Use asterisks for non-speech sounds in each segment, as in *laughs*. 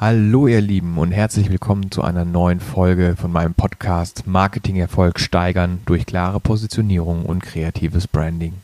Hallo ihr Lieben und herzlich willkommen zu einer neuen Folge von meinem Podcast Marketingerfolg steigern durch klare Positionierung und kreatives Branding.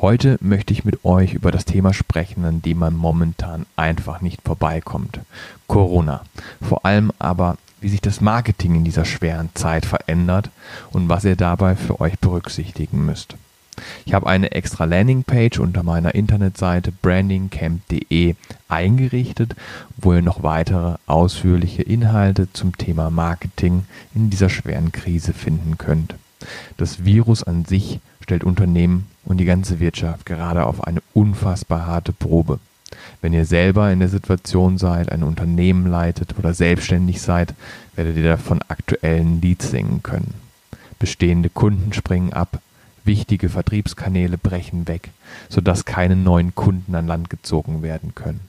Heute möchte ich mit euch über das Thema sprechen, an dem man momentan einfach nicht vorbeikommt. Corona. Vor allem aber, wie sich das Marketing in dieser schweren Zeit verändert und was ihr dabei für euch berücksichtigen müsst. Ich habe eine extra Landingpage unter meiner Internetseite brandingcamp.de eingerichtet, wo ihr noch weitere ausführliche Inhalte zum Thema Marketing in dieser schweren Krise finden könnt. Das Virus an sich stellt Unternehmen und die ganze Wirtschaft gerade auf eine unfassbar harte Probe. Wenn ihr selber in der Situation seid, ein Unternehmen leitet oder selbstständig seid, werdet ihr davon aktuellen Leads singen können. Bestehende Kunden springen ab, Wichtige Vertriebskanäle brechen weg, sodass keine neuen Kunden an Land gezogen werden können.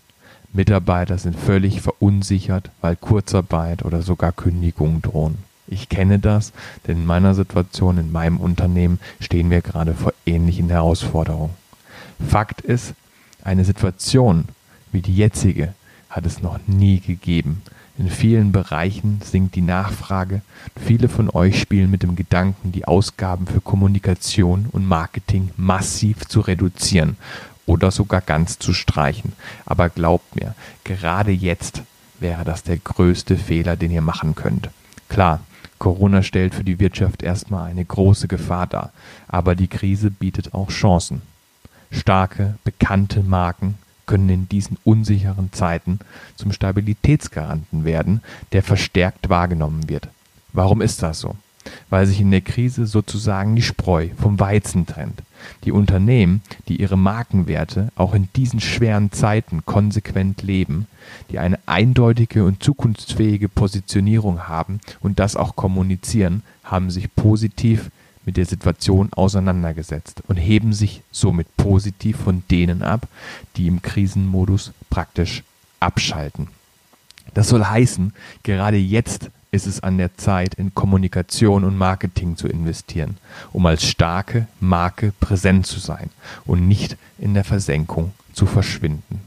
Mitarbeiter sind völlig verunsichert, weil Kurzarbeit oder sogar Kündigungen drohen. Ich kenne das, denn in meiner Situation, in meinem Unternehmen stehen wir gerade vor ähnlichen Herausforderungen. Fakt ist, eine Situation wie die jetzige hat es noch nie gegeben, in vielen Bereichen sinkt die Nachfrage. Viele von euch spielen mit dem Gedanken, die Ausgaben für Kommunikation und Marketing massiv zu reduzieren oder sogar ganz zu streichen. Aber glaubt mir, gerade jetzt wäre das der größte Fehler, den ihr machen könnt. Klar, Corona stellt für die Wirtschaft erstmal eine große Gefahr dar, aber die Krise bietet auch Chancen. Starke, bekannte Marken können in diesen unsicheren Zeiten zum Stabilitätsgaranten werden, der verstärkt wahrgenommen wird. Warum ist das so? Weil sich in der Krise sozusagen die Spreu vom Weizen trennt. Die Unternehmen, die ihre Markenwerte auch in diesen schweren Zeiten konsequent leben, die eine eindeutige und zukunftsfähige Positionierung haben und das auch kommunizieren, haben sich positiv mit der Situation auseinandergesetzt und heben sich somit positiv von denen ab, die im Krisenmodus praktisch abschalten. Das soll heißen, gerade jetzt ist es an der Zeit, in Kommunikation und Marketing zu investieren, um als starke Marke präsent zu sein und nicht in der Versenkung zu verschwinden.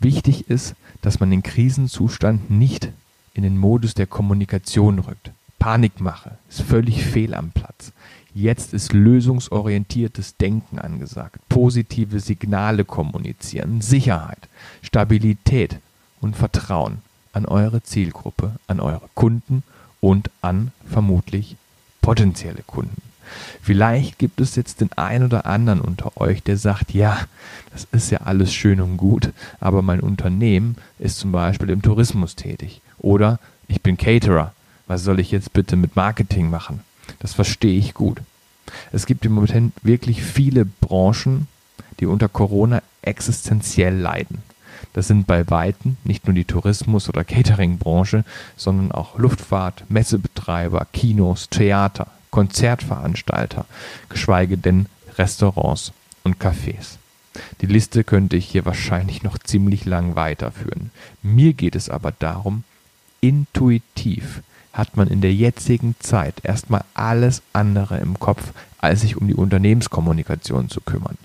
Wichtig ist, dass man den Krisenzustand nicht in den Modus der Kommunikation rückt. Panikmache ist völlig fehl am Platz. Jetzt ist lösungsorientiertes Denken angesagt, positive Signale kommunizieren, Sicherheit, Stabilität und Vertrauen an eure Zielgruppe, an eure Kunden und an vermutlich potenzielle Kunden. Vielleicht gibt es jetzt den einen oder anderen unter euch, der sagt, ja, das ist ja alles schön und gut, aber mein Unternehmen ist zum Beispiel im Tourismus tätig. Oder ich bin Caterer. Was soll ich jetzt bitte mit Marketing machen? Das verstehe ich gut. Es gibt im Moment wirklich viele Branchen, die unter Corona existenziell leiden. Das sind bei Weitem nicht nur die Tourismus- oder Catering-Branche, sondern auch Luftfahrt, Messebetreiber, Kinos, Theater, Konzertveranstalter, geschweige denn Restaurants und Cafés. Die Liste könnte ich hier wahrscheinlich noch ziemlich lang weiterführen. Mir geht es aber darum, intuitiv hat man in der jetzigen Zeit erstmal alles andere im Kopf, als sich um die Unternehmenskommunikation zu kümmern.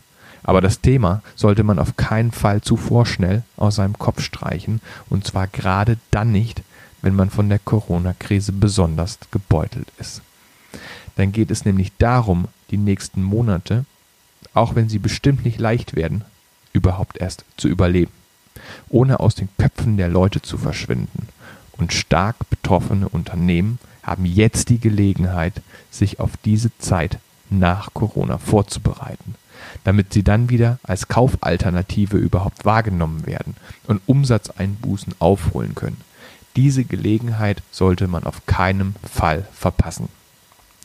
Aber das Thema sollte man auf keinen Fall zu vorschnell aus seinem Kopf streichen, und zwar gerade dann nicht, wenn man von der Corona-Krise besonders gebeutelt ist. Dann geht es nämlich darum, die nächsten Monate, auch wenn sie bestimmt nicht leicht werden, überhaupt erst zu überleben, ohne aus den Köpfen der Leute zu verschwinden und stark betroffene Unternehmen haben jetzt die Gelegenheit, sich auf diese Zeit nach Corona vorzubereiten, damit sie dann wieder als Kaufalternative überhaupt wahrgenommen werden und Umsatzeinbußen aufholen können. Diese Gelegenheit sollte man auf keinen Fall verpassen.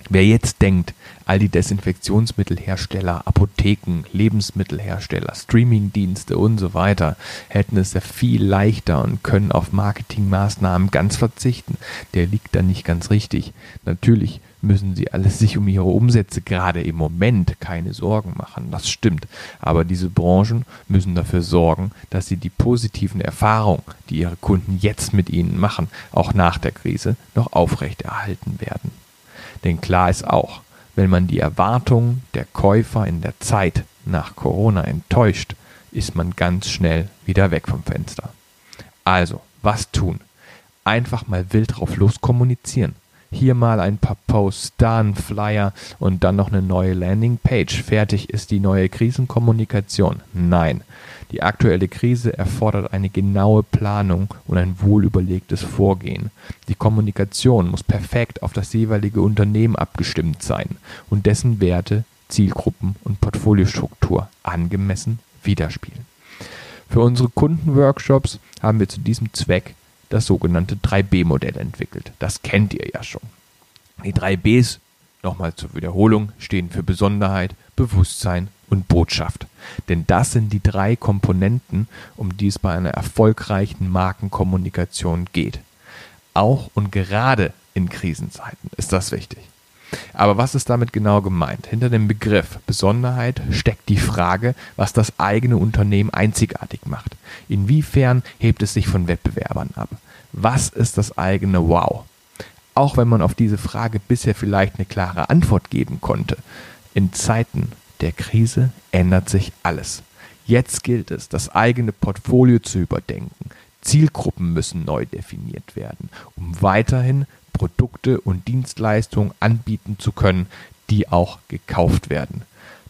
Wer jetzt denkt, all die Desinfektionsmittelhersteller, Apotheken, Lebensmittelhersteller, Streamingdienste und so weiter hätten es ja viel leichter und können auf Marketingmaßnahmen ganz verzichten, der liegt da nicht ganz richtig. Natürlich müssen sie alles *laughs* sich um ihre Umsätze gerade im Moment keine Sorgen machen, das stimmt. Aber diese Branchen müssen dafür sorgen, dass sie die positiven Erfahrungen, die ihre Kunden jetzt mit ihnen machen, auch nach der Krise noch aufrechterhalten werden. Denn klar ist auch, wenn man die Erwartungen der Käufer in der Zeit nach Corona enttäuscht, ist man ganz schnell wieder weg vom Fenster. Also, Was tun? Einfach mal wild drauf los kommunizieren. Hier mal ein paar Posts, da ein Flyer und dann noch eine neue Landingpage. Fertig ist die neue Krisenkommunikation. Nein, die aktuelle Krise erfordert eine genaue Planung und ein wohlüberlegtes Vorgehen. Die Kommunikation muss perfekt auf das jeweilige Unternehmen abgestimmt sein und dessen Werte, Zielgruppen und Portfoliostruktur angemessen widerspiegeln. Für unsere Kundenworkshops haben wir zu diesem Zweck das sogenannte 3B-Modell entwickelt. Das kennt ihr ja schon. Die 3Bs, nochmal zur Wiederholung, stehen für Besonderheit, Bewusstsein und Botschaft. Denn das sind die drei Komponenten, um die es bei einer erfolgreichen Markenkommunikation geht. Auch und gerade in Krisenzeiten ist das wichtig. Aber was ist damit genau gemeint? Hinter dem Begriff Besonderheit steckt die Frage, was das eigene Unternehmen einzigartig macht. Inwiefern hebt es sich von Wettbewerbern ab? Was ist das eigene Wow? Auch wenn man auf diese Frage bisher vielleicht eine klare Antwort geben konnte, in Zeiten der Krise ändert sich alles. Jetzt gilt es, das eigene Portfolio zu überdenken. Zielgruppen müssen neu definiert werden, um weiterhin Produkte und Dienstleistungen anbieten zu können, die auch gekauft werden.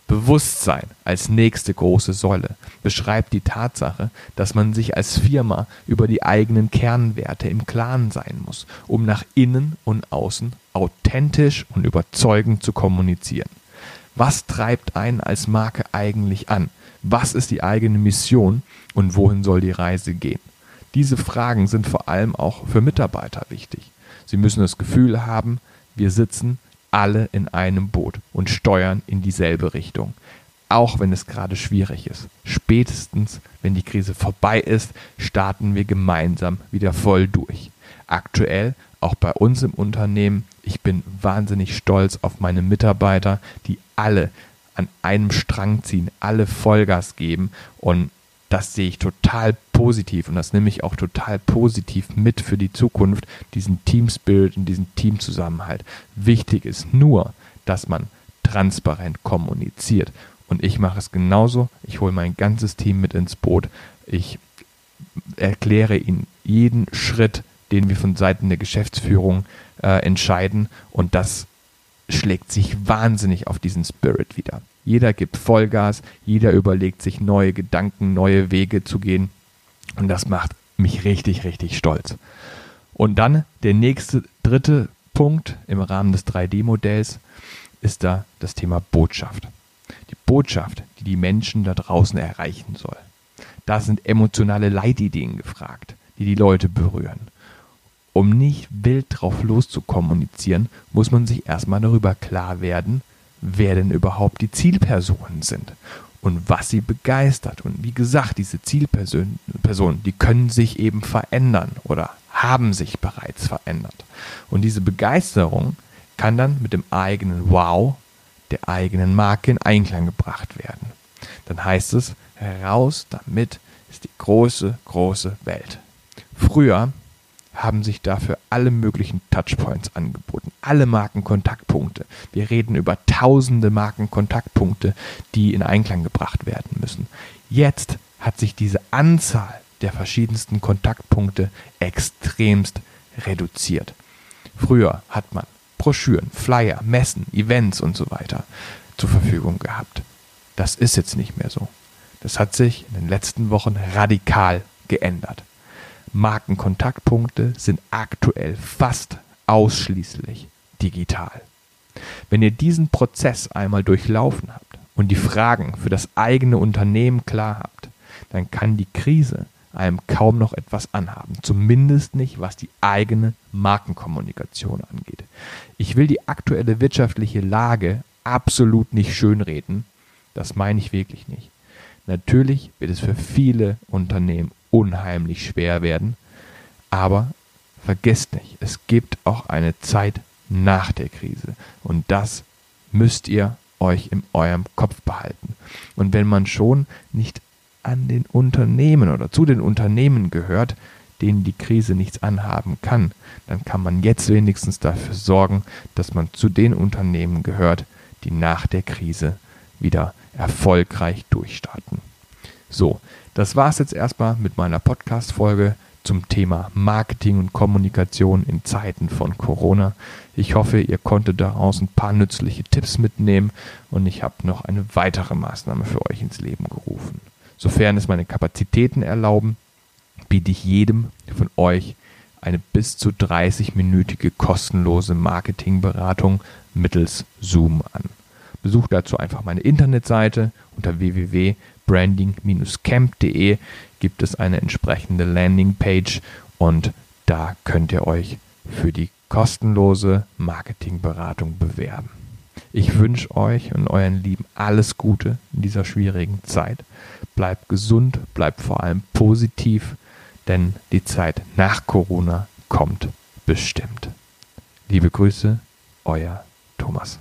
Bewusstsein als nächste große Säule beschreibt die Tatsache, dass man sich als Firma über die eigenen Kernwerte im Klaren sein muss, um nach innen und außen authentisch und überzeugend zu kommunizieren. Was treibt einen als Marke eigentlich an? Was ist die eigene Mission und wohin soll die Reise gehen? Diese Fragen sind vor allem auch für Mitarbeiter wichtig. Sie müssen das Gefühl haben, wir sitzen alle in einem Boot und steuern in dieselbe Richtung. Auch wenn es gerade schwierig ist. Spätestens, wenn die Krise vorbei ist, starten wir gemeinsam wieder voll durch. Aktuell, auch bei uns im Unternehmen, ich bin wahnsinnig stolz auf meine Mitarbeiter, die alle an einem Strang ziehen, alle Vollgas geben und das sehe ich total positiv und das nehme ich auch total positiv mit für die Zukunft, diesen Team Spirit und diesen Teamzusammenhalt. Wichtig ist nur, dass man transparent kommuniziert. Und ich mache es genauso. Ich hole mein ganzes Team mit ins Boot. Ich erkläre ihnen jeden Schritt, den wir von Seiten der Geschäftsführung äh, entscheiden. Und das schlägt sich wahnsinnig auf diesen Spirit wieder. Jeder gibt Vollgas, jeder überlegt sich neue Gedanken, neue Wege zu gehen. Und das macht mich richtig, richtig stolz. Und dann der nächste, dritte Punkt im Rahmen des 3D-Modells ist da das Thema Botschaft. Die Botschaft, die die Menschen da draußen erreichen soll. Da sind emotionale Leitideen gefragt, die die Leute berühren. Um nicht wild drauf loszukommunizieren, muss man sich erstmal darüber klar werden, wer denn überhaupt die Zielpersonen sind und was sie begeistert. Und wie gesagt, diese Zielpersonen, die können sich eben verändern oder haben sich bereits verändert. Und diese Begeisterung kann dann mit dem eigenen Wow der eigenen Marke in Einklang gebracht werden. Dann heißt es, heraus damit ist die große, große Welt. Früher haben sich dafür alle möglichen Touchpoints angeboten, alle Markenkontaktpunkte. Wir reden über tausende Markenkontaktpunkte, die in Einklang gebracht werden müssen. Jetzt hat sich diese Anzahl der verschiedensten Kontaktpunkte extremst reduziert. Früher hat man Broschüren, Flyer, Messen, Events und so weiter zur Verfügung gehabt. Das ist jetzt nicht mehr so. Das hat sich in den letzten Wochen radikal geändert. Markenkontaktpunkte sind aktuell fast ausschließlich digital. Wenn ihr diesen Prozess einmal durchlaufen habt und die Fragen für das eigene Unternehmen klar habt, dann kann die Krise einem kaum noch etwas anhaben, zumindest nicht was die eigene Markenkommunikation angeht. Ich will die aktuelle wirtschaftliche Lage absolut nicht schönreden, das meine ich wirklich nicht. Natürlich wird es für viele Unternehmen unheimlich schwer werden. Aber vergesst nicht, es gibt auch eine Zeit nach der Krise. Und das müsst ihr euch in eurem Kopf behalten. Und wenn man schon nicht an den Unternehmen oder zu den Unternehmen gehört, denen die Krise nichts anhaben kann, dann kann man jetzt wenigstens dafür sorgen, dass man zu den Unternehmen gehört, die nach der Krise wieder erfolgreich durchstarten. So, das war es jetzt erstmal mit meiner Podcast-Folge zum Thema Marketing und Kommunikation in Zeiten von Corona. Ich hoffe, ihr konntet daraus ein paar nützliche Tipps mitnehmen und ich habe noch eine weitere Maßnahme für euch ins Leben gerufen. Sofern es meine Kapazitäten erlauben, biete ich jedem von euch eine bis zu 30-minütige kostenlose Marketingberatung mittels Zoom an. Besucht dazu einfach meine Internetseite unter www.branding-camp.de gibt es eine entsprechende Landingpage und da könnt ihr euch für die kostenlose Marketingberatung bewerben. Ich wünsche euch und euren Lieben alles Gute in dieser schwierigen Zeit. Bleibt gesund, bleibt vor allem positiv, denn die Zeit nach Corona kommt bestimmt. Liebe Grüße, euer Thomas.